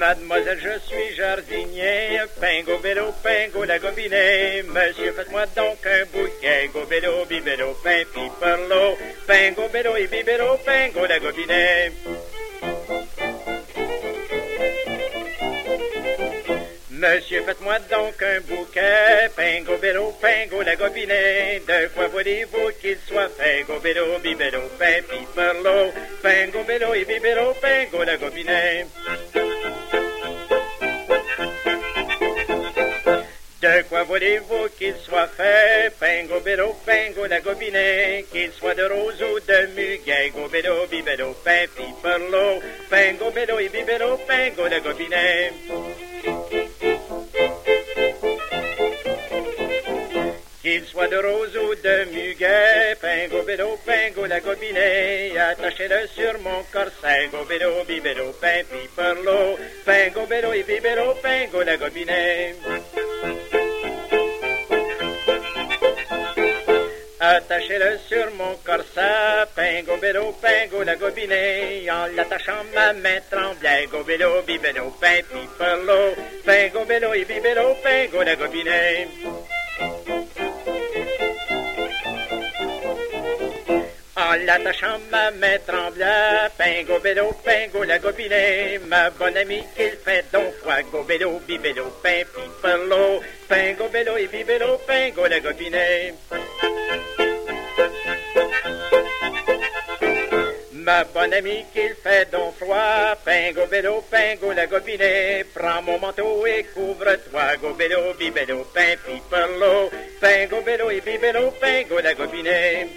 Mademoiselle, je suis jardinier, pingo, bélo, pingo, la gobinet. Monsieur, faites-moi donc un bouquet, go, bibélo, pain, piperlo. Pingo, bélo et bibélo, pingo, la gobinet. Monsieur, faites-moi donc un bouquet, pingo, bélo, pingo, la gobinet. De quoi voulez-vous qu'il soit fait, go, bélo, bibélo, pain, piperlo. Pingo, bélo et bibélo, pingo, la gobinet. Quoi voulez-vous qu'il soit fait, pingo, bélo, pingo, la gobinet, qu'il soit de rose ou de muguet, go, bélo, bibélo, pain, piperlo, pingo, bélo et bibélo, pingo, la gobinet. Qu'il soit de rose ou de muguet, pingo, bélo, pingo, la gobinet, attachez-le sur mon corset, go, bélo, bibélo, pain, piperlo, pingo, bélo et bibélo, pingo, la gobinet. Attachez-le sur mon corset, pingo, bélo, pingo, la gobinet, en l'attachant ma main tremblait, go, bélo, bibélo, pain, piperlo, pingo, bélo et bibélo, pingo, la gobinet. En l'attachant ma main tremblait, pingo, bélo, pingo, la gobinet, ma bonne amie qu'il fait donc foi, go, bélo, bibélo, pain, piperlo, pingo, bélo et bibélo, pingo, la gobinet. Ma bonne amie qu'il fait donc froid, pingo, bélo, pingo, la gobinet, prends mon manteau et couvre-toi, go, bélo, bibélo, pain, piperlo, pingo, bélo et bibélo, pingo, la gobinet.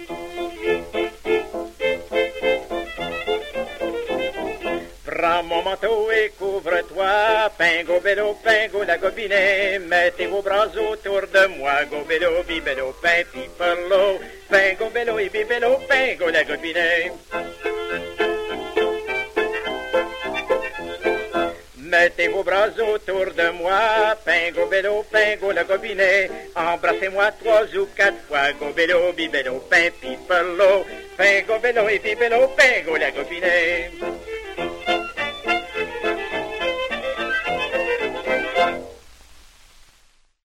Prends mon manteau et couvre-toi, pingo, bélo, pingo, la gobinet, mettez vos bras autour de moi, go, bélo, bibélo, pain, piperlo, pingo, bélo et bibélo, pingo, la gobinet. Mettez vos bras autour de moi, pingo, bélo, pingo, la gobinet. Embrassez-moi trois ou quatre fois, go, bélo, bibélo, pain, piperlo. Pingo, bélo et bibélo, pingo, la gobinet.